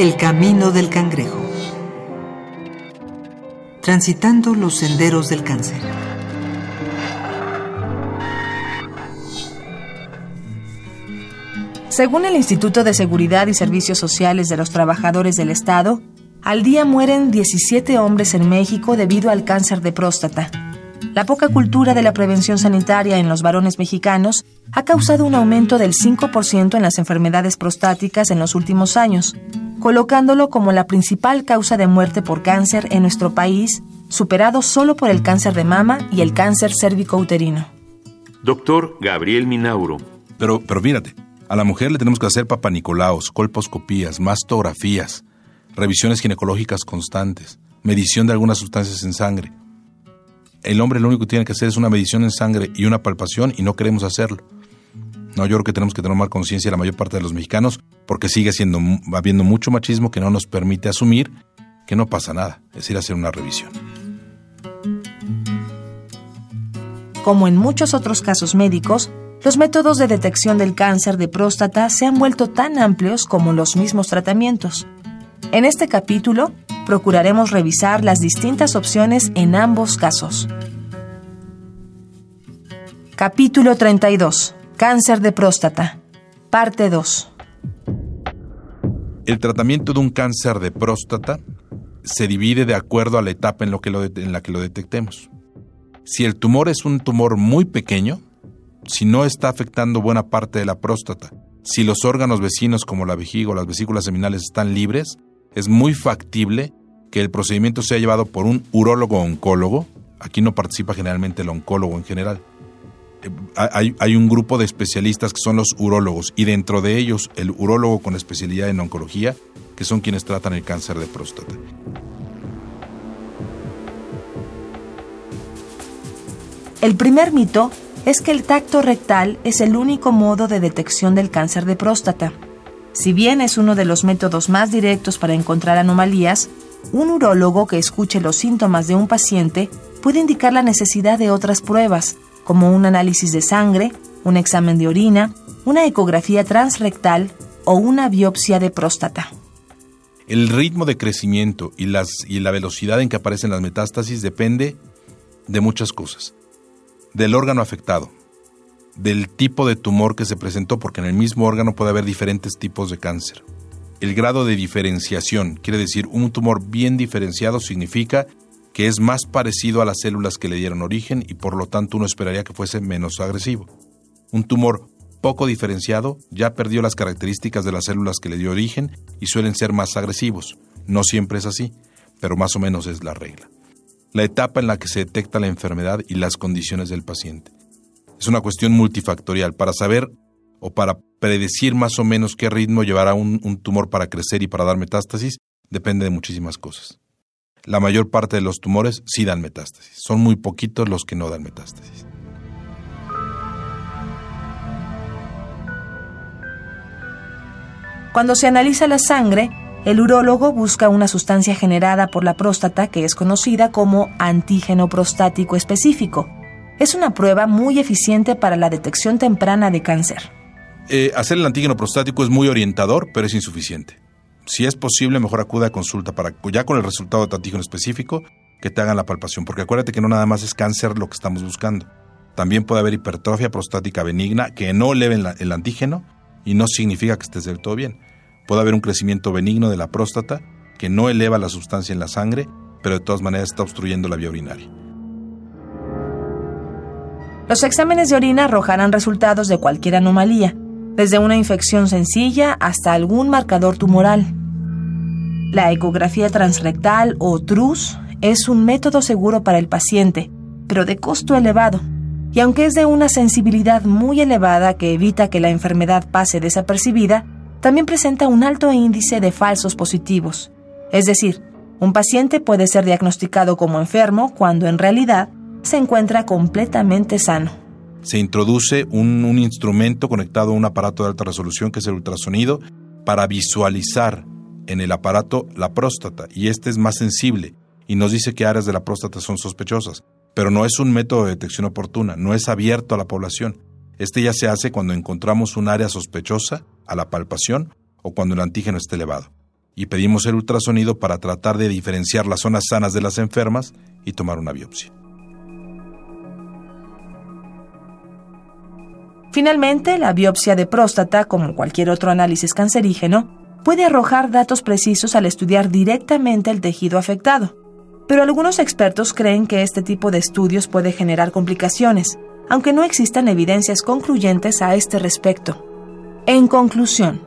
El camino del cangrejo. Transitando los senderos del cáncer. Según el Instituto de Seguridad y Servicios Sociales de los Trabajadores del Estado, al día mueren 17 hombres en México debido al cáncer de próstata. La poca cultura de la prevención sanitaria en los varones mexicanos ha causado un aumento del 5% en las enfermedades prostáticas en los últimos años, colocándolo como la principal causa de muerte por cáncer en nuestro país, superado solo por el cáncer de mama y el cáncer cérvico-uterino. Doctor Gabriel Minauro. Pero, pero mírate, a la mujer le tenemos que hacer papanicolaos, colposcopías, mastografías, revisiones ginecológicas constantes, medición de algunas sustancias en sangre. El hombre lo único que tiene que hacer es una medición en sangre y una palpación y no queremos hacerlo. No, yo creo que tenemos que tener más conciencia la mayor parte de los mexicanos porque sigue siendo, habiendo mucho machismo que no nos permite asumir que no pasa nada, es ir a hacer una revisión. Como en muchos otros casos médicos, los métodos de detección del cáncer de próstata se han vuelto tan amplios como los mismos tratamientos. En este capítulo, procuraremos revisar las distintas opciones en ambos casos. Capítulo 32. Cáncer de próstata. Parte 2. El tratamiento de un cáncer de próstata se divide de acuerdo a la etapa en, en la que lo detectemos. Si el tumor es un tumor muy pequeño, si no está afectando buena parte de la próstata, si los órganos vecinos como la vejiga o las vesículas seminales están libres, es muy factible que el procedimiento sea llevado por un urólogo oncólogo. Aquí no participa generalmente el oncólogo en general. Hay, un grupo de especialistas que son los urólogos y dentro de ellos el urólogo con especialidad en oncología, que son quienes tratan el cáncer de próstata. El primer mito es que el tacto rectal es el único modo de detección del cáncer de próstata. Si bien es uno de los métodos más directos para encontrar anomalías, un urólogo que escuche los síntomas de un paciente puede indicar la necesidad de otras pruebas, como un análisis de sangre, un examen de orina, una ecografía transrectal o una biopsia de próstata. El ritmo de crecimiento y, la velocidad en que aparecen las metástasis depende de muchas cosas del órgano afectado, del tipo de tumor que se presentó, porque en el mismo órgano puede haber diferentes tipos de cáncer. El grado de diferenciación, quiere decir, un tumor bien diferenciado significa que es más parecido a las células que le dieron origen y por lo tanto uno esperaría que fuese menos agresivo. Un tumor poco diferenciado ya perdió las características de las células que le dio origen y suelen ser más agresivos. No siempre es así, pero más o menos es la regla la etapa en la que se detecta la enfermedad y las condiciones del paciente. Es una cuestión multifactorial. Para saber o para predecir más o menos qué ritmo llevará un, tumor para crecer y para dar metástasis, depende de muchísimas cosas. La mayor parte de los tumores sí dan metástasis. Son muy poquitos los que no dan metástasis. Cuando se analiza la sangre, el urólogo busca una sustancia generada por la próstata que es conocida como antígeno prostático específico. Es una prueba muy eficiente para la detección temprana de cáncer. Eh, hacer el antígeno prostático es muy orientador, pero es insuficiente. Si es posible, mejor acuda a consulta para ya con el resultado de antígeno específico que te hagan la palpación, porque acuérdate que no nada más es cáncer lo que estamos buscando. También puede haber hipertrofia prostática benigna que no eleve el antígeno y no significa que estés del todo bien. Puede haber un crecimiento benigno de la próstata que no eleva la sustancia en la sangre, pero de todas maneras está obstruyendo la vía urinaria. Los exámenes de orina arrojarán resultados de cualquier anomalía, desde una infección sencilla hasta algún marcador tumoral. La ecografía transrectal o TRUS es un método seguro para el paciente, pero de costo elevado. Y aunque es de una sensibilidad muy elevada que evita que la enfermedad pase desapercibida, también presenta un alto índice de falsos positivos. Es decir, un paciente puede ser diagnosticado como enfermo cuando en realidad se encuentra completamente sano. Se introduce un, un, instrumento conectado a un aparato de alta resolución que es el ultrasonido para visualizar en el aparato la próstata y este es más sensible y nos dice qué áreas de la próstata son sospechosas, pero no es un método de detección oportuna, no es abierto a la población. Este ya se hace cuando encontramos un área sospechosa a la palpación o cuando el antígeno esté elevado. y pedimos el ultrasonido para tratar de diferenciar las zonas sanas de las enfermas y tomar una biopsia. Finalmente, la biopsia de próstata, como cualquier otro análisis cancerígeno, puede arrojar datos precisos al estudiar directamente el tejido afectado. Pero algunos expertos creen que este tipo de estudios puede generar complicaciones, aunque no existan evidencias concluyentes a este respecto. En conclusión,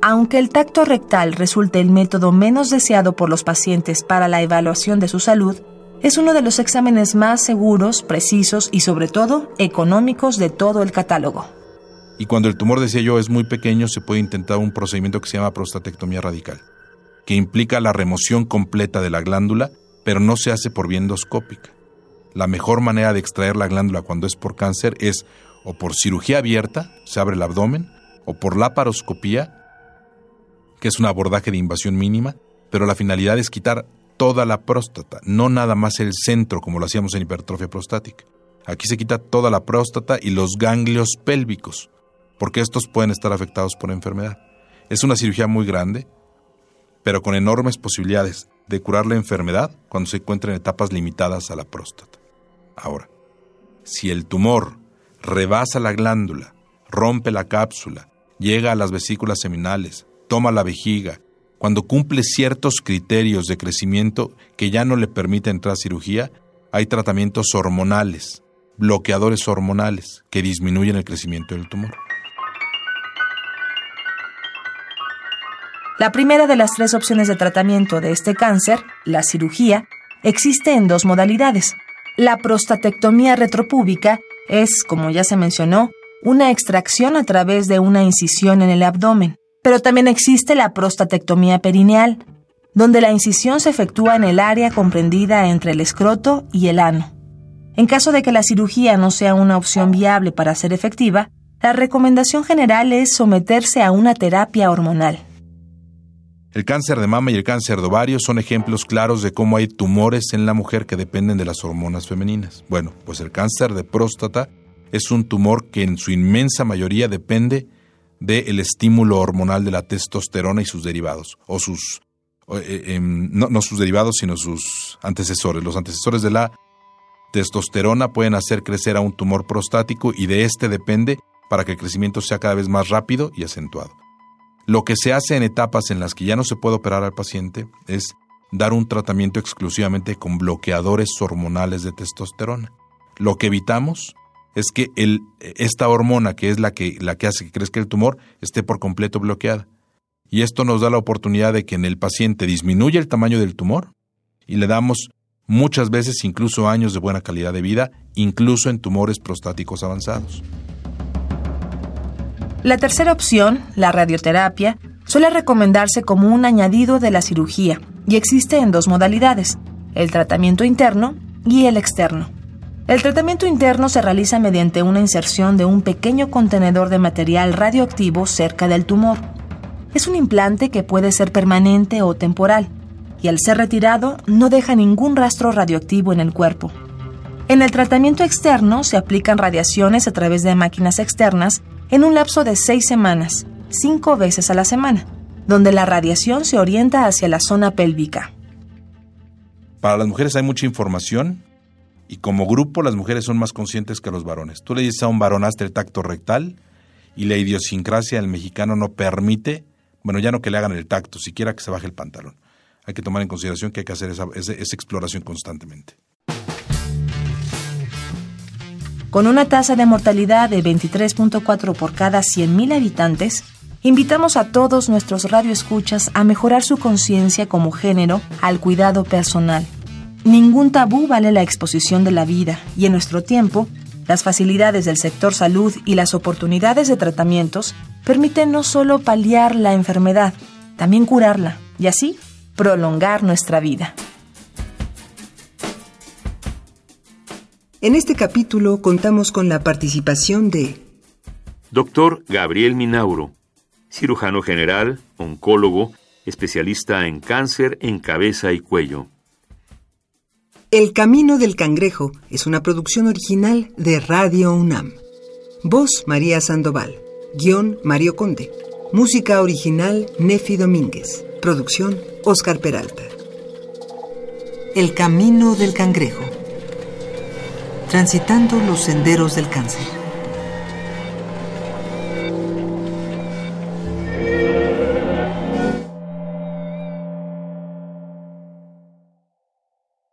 aunque el tacto rectal resulte el método menos deseado por los pacientes para la evaluación de su salud, es uno de los exámenes más seguros, precisos y sobre todo económicos de todo el catálogo. Y cuando el tumor, decía yo, es muy pequeño, se puede intentar un procedimiento que se llama prostatectomía radical, que implica la remoción completa de la glándula, pero no se hace por vía. La mejor manera de extraer la glándula cuando es por cáncer es o por cirugía abierta, se abre el abdomen, o por laparoscopía, que es un abordaje de invasión mínima, pero la finalidad es quitar toda la próstata, no nada más el centro como lo hacíamos en hipertrofia prostática. Aquí se quita toda la próstata y los ganglios pélvicos, porque estos pueden estar afectados por enfermedad. Es una cirugía muy grande, pero con enormes posibilidades de curar la enfermedad cuando se encuentra en etapas limitadas a la próstata. Ahora, si el tumor rebasa la glándula, rompe la cápsula, llega a las vesículas seminales, toma la vejiga, cuando cumple ciertos criterios de crecimiento que ya no le permiten entrar a cirugía, hay tratamientos hormonales, bloqueadores hormonales, que disminuyen el crecimiento del tumor. La primera de las tres opciones de tratamiento de este cáncer, la cirugía, existe en dos modalidades. La prostatectomía retropúbica es, como ya se mencionó, una extracción a través de una incisión en el abdomen. Pero también existe la prostatectomía perineal, donde la incisión se efectúa en el área comprendida entre el escroto y el ano. En caso de que la cirugía no sea una opción viable para ser efectiva, la recomendación general es someterse a una terapia hormonal. El cáncer de mama y el cáncer de ovario son ejemplos claros de cómo hay tumores en la mujer que dependen de las hormonas femeninas. Bueno, pues el cáncer de próstata es un tumor que en su inmensa mayoría depende del estímulo hormonal de la testosterona y sus derivados, o sus, eh, em, no, no sus derivados, sino sus antecesores. Los antecesores de la testosterona pueden hacer crecer a un tumor prostático y de este depende para que el crecimiento sea cada vez más rápido y acentuado. Lo que se hace en etapas en las que ya no se puede operar al paciente es dar un tratamiento exclusivamente con bloqueadores hormonales de testosterona. Lo que evitamos es que esta hormona, que es la que, la que hace que crezca el tumor, esté por completo bloqueada. Y esto nos da la oportunidad de que en el paciente disminuya el tamaño del tumor y le damos muchas veces incluso años de buena calidad de vida, incluso en tumores prostáticos avanzados. La tercera opción, la radioterapia, suele recomendarse como un añadido de la cirugía y existe en dos modalidades, el tratamiento interno y el externo. El tratamiento interno se realiza mediante una inserción de un pequeño contenedor de material radioactivo cerca del tumor. Es un implante que puede ser permanente o temporal, y al ser retirado no deja ningún rastro radioactivo en el cuerpo. En el tratamiento externo se aplican radiaciones a través de máquinas externas en un lapso de seis semanas, cinco veces a la semana, donde la radiación se orienta hacia la zona pélvica. Para las mujeres hay mucha información y como grupo las mujeres son más conscientes que los varones. Tú le dices a un varón hasta el tacto rectal y la idiosincrasia del mexicano no permite, bueno, ya no que le hagan el tacto, siquiera que se baje el pantalón. Hay que tomar en consideración que hay que hacer esa, esa exploración constantemente. Con una tasa de mortalidad de 23.4 por cada 100.000 habitantes, invitamos a todos nuestros radioescuchas a mejorar su conciencia como género al cuidado personal Ningún tabú vale la exposición de la vida y en nuestro tiempo, las facilidades del sector salud y las oportunidades de tratamientos permiten no solo paliar la enfermedad, también curarla y así prolongar nuestra vida. En este capítulo contamos con la participación de Doctor Gabriel Minauro, cirujano general, oncólogo, especialista en cáncer en cabeza y cuello. El Camino del Cangrejo es una producción original de Radio UNAM. Voz María Sandoval. Guión Mario Conde. Música original Nefi Domínguez. Producción Oscar Peralta. El camino del cangrejo. Transitando los senderos del cáncer.